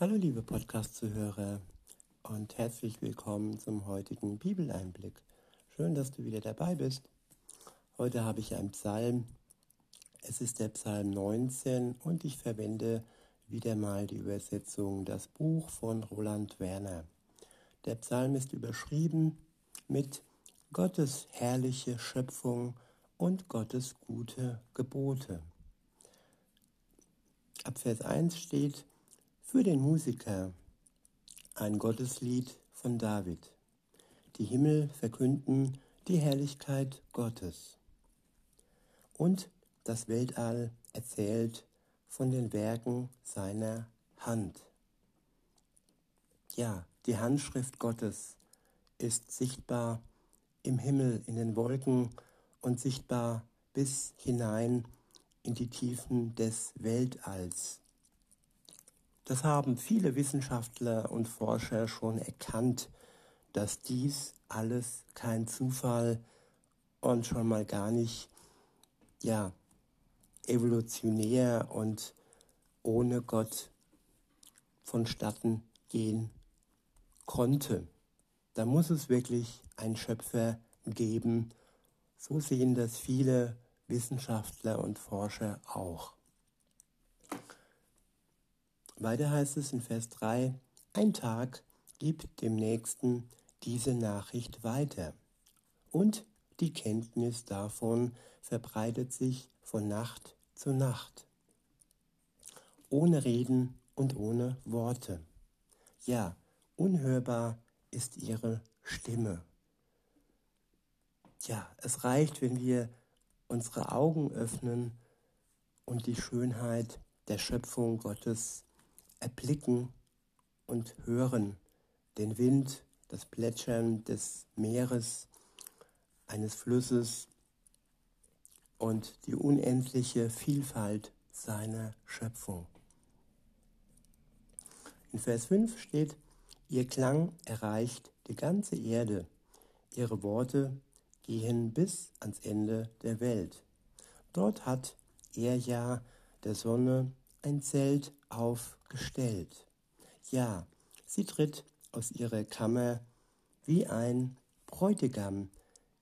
Hallo liebe Podcast-Zuhörer und herzlich willkommen zum heutigen Bibeleinblick. Schön, dass du wieder dabei bist. Heute habe ich einen Psalm. Es ist der Psalm 19 und ich verwende wieder mal die Übersetzung Das Buch von Roland Werner. Der Psalm ist überschrieben mit Gottes herrliche Schöpfung und Gottes gute Gebote. Ab Vers 1 steht, für den Musiker ein Gotteslied von David. Die Himmel verkünden die Herrlichkeit Gottes. Und das Weltall erzählt von den Werken seiner Hand. Ja, die Handschrift Gottes ist sichtbar im Himmel, in den Wolken und sichtbar bis hinein in die Tiefen des Weltalls. Das haben viele Wissenschaftler und Forscher schon erkannt, dass dies alles kein Zufall und schon mal gar nicht ja evolutionär und ohne Gott vonstatten gehen konnte. Da muss es wirklich einen Schöpfer geben. So sehen das viele Wissenschaftler und Forscher auch. Weiter heißt es in Vers 3, ein Tag gibt dem Nächsten diese Nachricht weiter und die Kenntnis davon verbreitet sich von Nacht zu Nacht, ohne Reden und ohne Worte. Ja, unhörbar ist ihre Stimme. Ja, es reicht, wenn wir unsere Augen öffnen und die Schönheit der Schöpfung Gottes erblicken und hören den Wind, das Plätschern des Meeres, eines Flusses und die unendliche Vielfalt seiner Schöpfung. In Vers 5 steht, ihr Klang erreicht die ganze Erde, ihre Worte gehen bis ans Ende der Welt. Dort hat er ja der Sonne ein Zelt aufgestellt. Ja, sie tritt aus ihrer Kammer wie ein Bräutigam,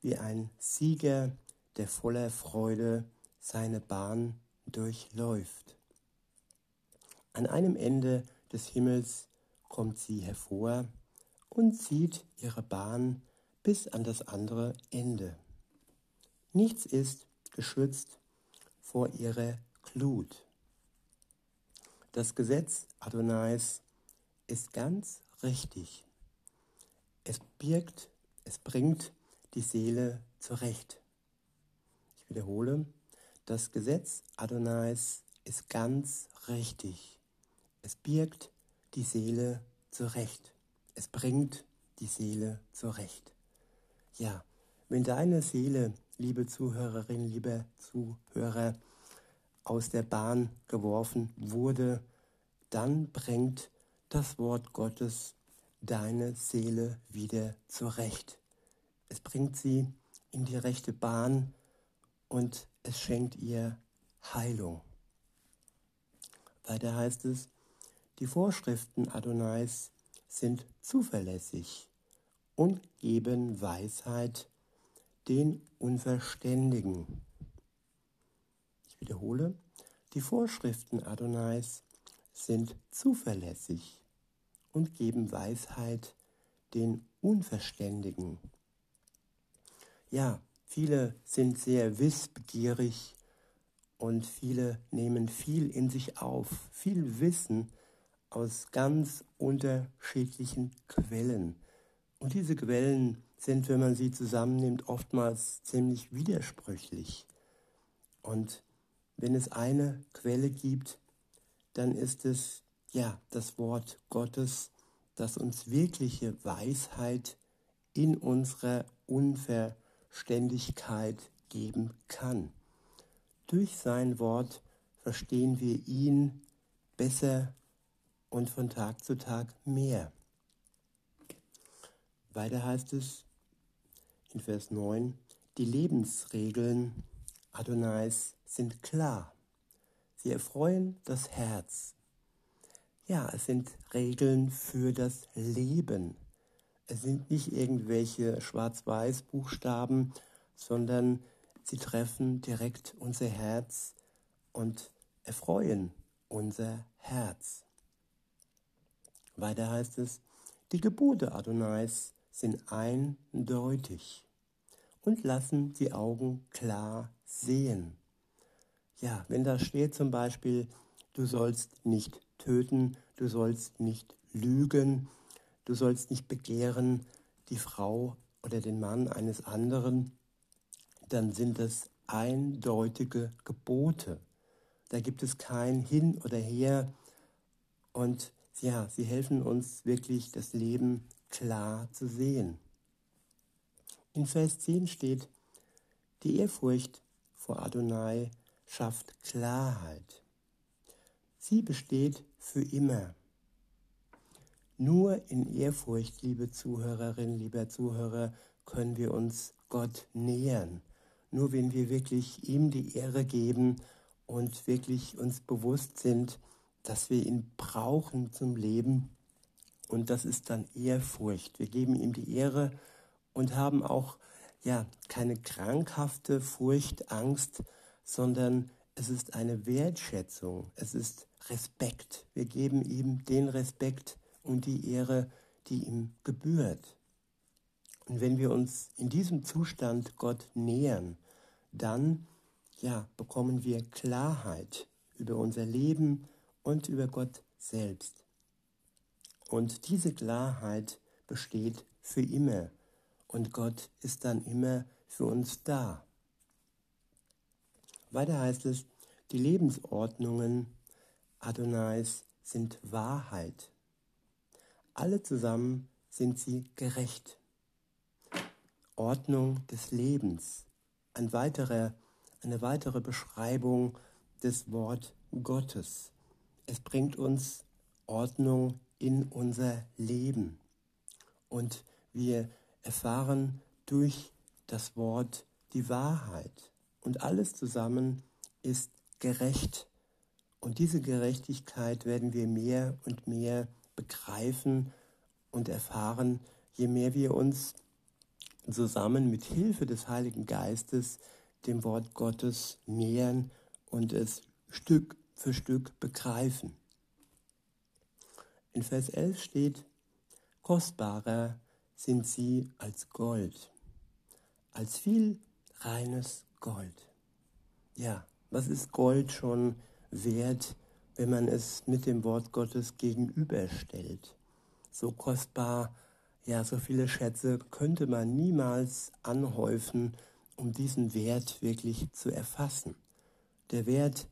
wie ein Sieger, der voller Freude seine Bahn durchläuft. An einem Ende des Himmels kommt sie hervor und zieht ihre Bahn bis an das andere Ende. Nichts ist geschützt vor ihrer Glut. Das Gesetz Adonais ist ganz richtig. Es birgt, es bringt die Seele zurecht. Ich wiederhole, das Gesetz Adonais ist ganz richtig. Es birgt die Seele zurecht. Es bringt die Seele zurecht. Ja, wenn deine Seele, liebe Zuhörerin, lieber Zuhörer, aus der Bahn geworfen wurde, dann bringt das Wort Gottes deine Seele wieder zurecht. Es bringt sie in die rechte Bahn und es schenkt ihr Heilung. Weiter heißt es, die Vorschriften Adonais sind zuverlässig und geben Weisheit den Unverständigen wiederhole, die Vorschriften Adonais sind zuverlässig und geben Weisheit den Unverständigen. Ja, viele sind sehr wissbegierig und viele nehmen viel in sich auf, viel Wissen aus ganz unterschiedlichen Quellen. Und diese Quellen sind, wenn man sie zusammennimmt, oftmals ziemlich widersprüchlich. Und wenn es eine Quelle gibt, dann ist es ja das Wort Gottes, das uns wirkliche Weisheit in unserer Unverständigkeit geben kann. Durch sein Wort verstehen wir ihn besser und von Tag zu Tag mehr. Weiter heißt es in Vers 9, die Lebensregeln Adonais sind klar. Sie erfreuen das Herz. ja, es sind Regeln für das Leben. Es sind nicht irgendwelche Schwarz-Weiß-Buchstaben, sondern sie treffen direkt unser Herz und erfreuen unser Herz. Weiter heißt es, die Gebote Adonais sind eindeutig und lassen die Augen klar sehen. Ja, wenn da steht zum Beispiel, du sollst nicht töten, du sollst nicht lügen, du sollst nicht begehren die Frau oder den Mann eines anderen, dann sind das eindeutige Gebote. Da gibt es kein Hin oder Her und ja, sie helfen uns wirklich das Leben klar zu sehen. In Vers 10 steht, die Ehrfurcht vor Adonai schafft Klarheit. Sie besteht für immer. Nur in Ehrfurcht, liebe Zuhörerinnen, lieber Zuhörer, können wir uns Gott nähern. Nur wenn wir wirklich ihm die Ehre geben und wirklich uns bewusst sind, dass wir ihn brauchen zum Leben. Und das ist dann Ehrfurcht. Wir geben ihm die Ehre und haben auch ja keine krankhafte Furcht, Angst, sondern es ist eine Wertschätzung, es ist Respekt. Wir geben ihm den Respekt und die Ehre, die ihm gebührt. Und wenn wir uns in diesem Zustand Gott nähern, dann ja, bekommen wir Klarheit über unser Leben und über Gott selbst. Und diese Klarheit besteht für immer und Gott ist dann immer für uns da. Weiter heißt es, die Lebensordnungen Adonais sind Wahrheit. Alle zusammen sind sie gerecht. Ordnung des Lebens. Ein weiterer, eine weitere Beschreibung des Wort Gottes. Es bringt uns Ordnung in unser Leben. Und wir erfahren durch das Wort die Wahrheit. Und alles zusammen ist gerecht. Und diese Gerechtigkeit werden wir mehr und mehr begreifen und erfahren, je mehr wir uns zusammen mit Hilfe des Heiligen Geistes dem Wort Gottes nähern und es Stück für Stück begreifen. In Vers 11 steht, kostbarer sind sie als Gold, als viel reines Gold. Ja, was ist Gold schon wert, wenn man es mit dem Wort Gottes gegenüberstellt? So kostbar, ja, so viele Schätze könnte man niemals anhäufen, um diesen Wert wirklich zu erfassen. Der Wert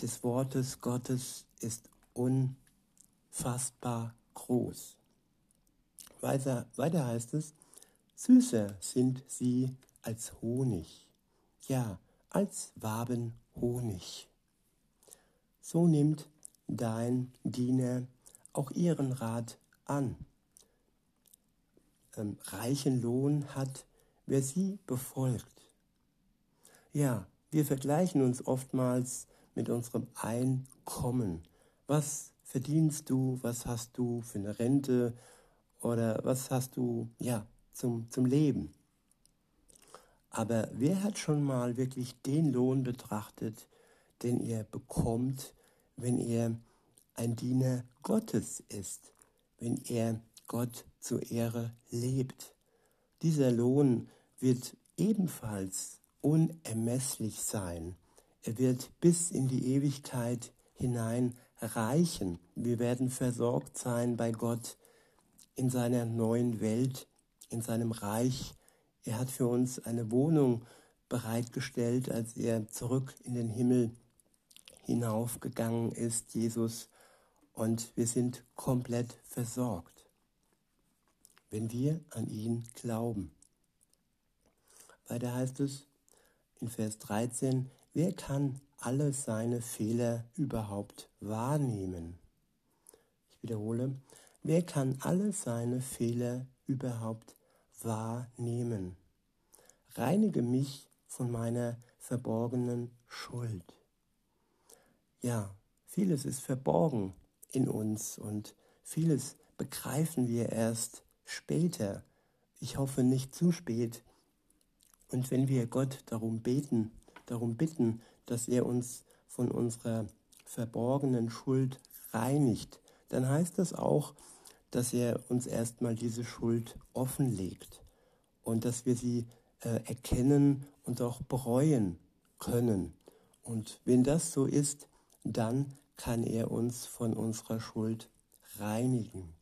des Wortes Gottes ist unfassbar groß. Weiter, weiter heißt es, süßer sind sie als Honig, ja, als Wabenhonig. So nimmt dein Diener auch ihren Rat an. Ähm, reichen Lohn hat, wer sie befolgt. Ja, wir vergleichen uns oftmals mit unserem Einkommen. Was verdienst du? Was hast du für eine Rente? Oder was hast du, ja, zum, zum Leben? Aber wer hat schon mal wirklich den Lohn betrachtet, den ihr bekommt, wenn ihr ein Diener Gottes ist, wenn er Gott zur Ehre lebt? Dieser Lohn wird ebenfalls unermesslich sein. Er wird bis in die Ewigkeit hinein reichen. Wir werden versorgt sein bei Gott in seiner neuen Welt, in seinem Reich. Er hat für uns eine Wohnung bereitgestellt, als er zurück in den Himmel hinaufgegangen ist, Jesus. Und wir sind komplett versorgt, wenn wir an ihn glauben. Weiter heißt es in Vers 13, Wer kann alle seine Fehler überhaupt wahrnehmen? Ich wiederhole, wer kann alle seine Fehler überhaupt wahrnehmen? Reinige mich von meiner verborgenen Schuld. Ja, vieles ist verborgen in uns und vieles begreifen wir erst später. Ich hoffe nicht zu spät. Und wenn wir Gott darum beten, darum bitten, dass er uns von unserer verborgenen Schuld reinigt, dann heißt das auch, dass er uns erstmal diese Schuld offenlegt und dass wir sie äh, erkennen und auch bereuen können. Und wenn das so ist, dann kann er uns von unserer Schuld reinigen.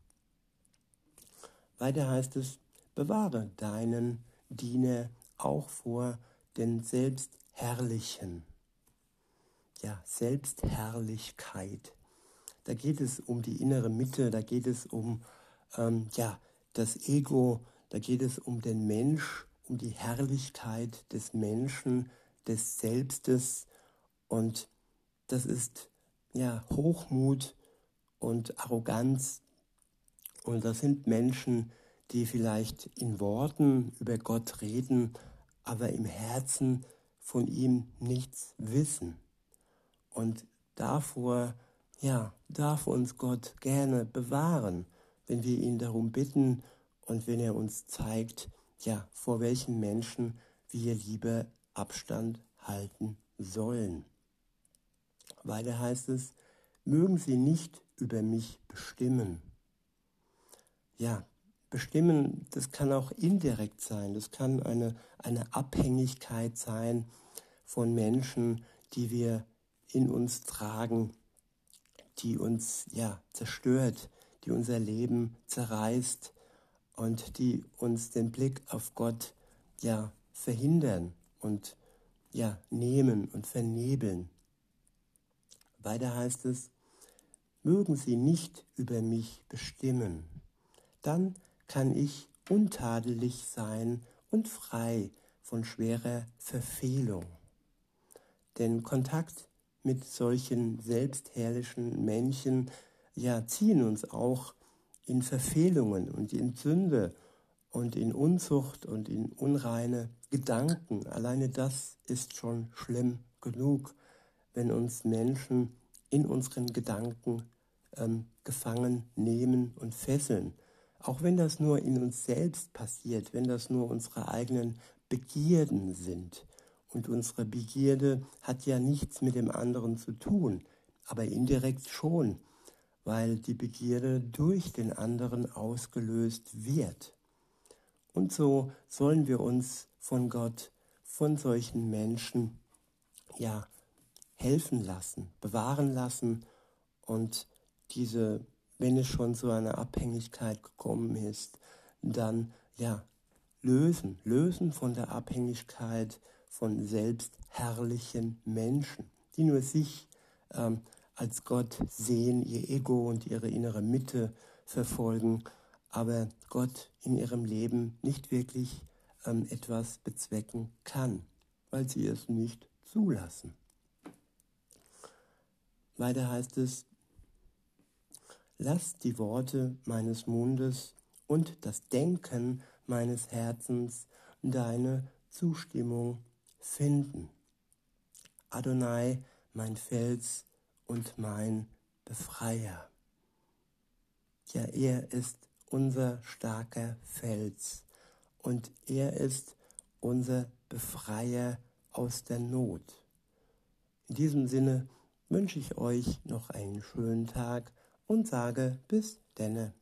Weiter heißt es, bewahre deinen Diener auch vor den Selbstherrlichen. Ja, Selbstherrlichkeit. Da geht es um die innere Mitte, da geht es um ähm, ja, das Ego, da geht es um den Mensch, um die Herrlichkeit des Menschen, des Selbstes. Und das ist ja Hochmut und Arroganz. Und das sind Menschen, die vielleicht in Worten über Gott reden, aber im Herzen von ihm nichts wissen. Und davor, ja, darf uns Gott gerne bewahren, wenn wir ihn darum bitten und wenn er uns zeigt, ja, vor welchen Menschen wir lieber Abstand halten sollen. Weiter heißt es, mögen sie nicht über mich bestimmen. Ja, bestimmen, das kann auch indirekt sein, das kann eine, eine Abhängigkeit sein von Menschen, die wir in uns tragen, die uns ja zerstört, die unser Leben zerreißt und die uns den Blick auf Gott ja verhindern und ja nehmen und vernebeln. Weiter heißt es, mögen sie nicht über mich bestimmen, dann kann ich untadelig sein und frei von schwerer Verfehlung. Denn Kontakt mit solchen selbstherrlichen Männchen ja ziehen uns auch in Verfehlungen und in Sünde und in Unzucht und in unreine Gedanken. Alleine das ist schon schlimm genug, wenn uns Menschen in unseren Gedanken ähm, gefangen nehmen und fesseln. Auch wenn das nur in uns selbst passiert, wenn das nur unsere eigenen Begierden sind. Und unsere Begierde hat ja nichts mit dem anderen zu tun, aber indirekt schon weil die Begierde durch den anderen ausgelöst wird. Und so sollen wir uns von Gott, von solchen Menschen, ja, helfen lassen, bewahren lassen und diese, wenn es schon zu einer Abhängigkeit gekommen ist, dann, ja, lösen, lösen von der Abhängigkeit von selbstherrlichen Menschen, die nur sich ähm, als Gott sehen, ihr Ego und ihre innere Mitte verfolgen, aber Gott in ihrem Leben nicht wirklich ähm, etwas bezwecken kann, weil sie es nicht zulassen. Weiter heißt es, lass die Worte meines Mundes und das Denken meines Herzens deine Zustimmung finden. Adonai, mein Fels, und mein Befreier. Ja, er ist unser starker Fels und er ist unser Befreier aus der Not. In diesem Sinne wünsche ich euch noch einen schönen Tag und sage bis denne.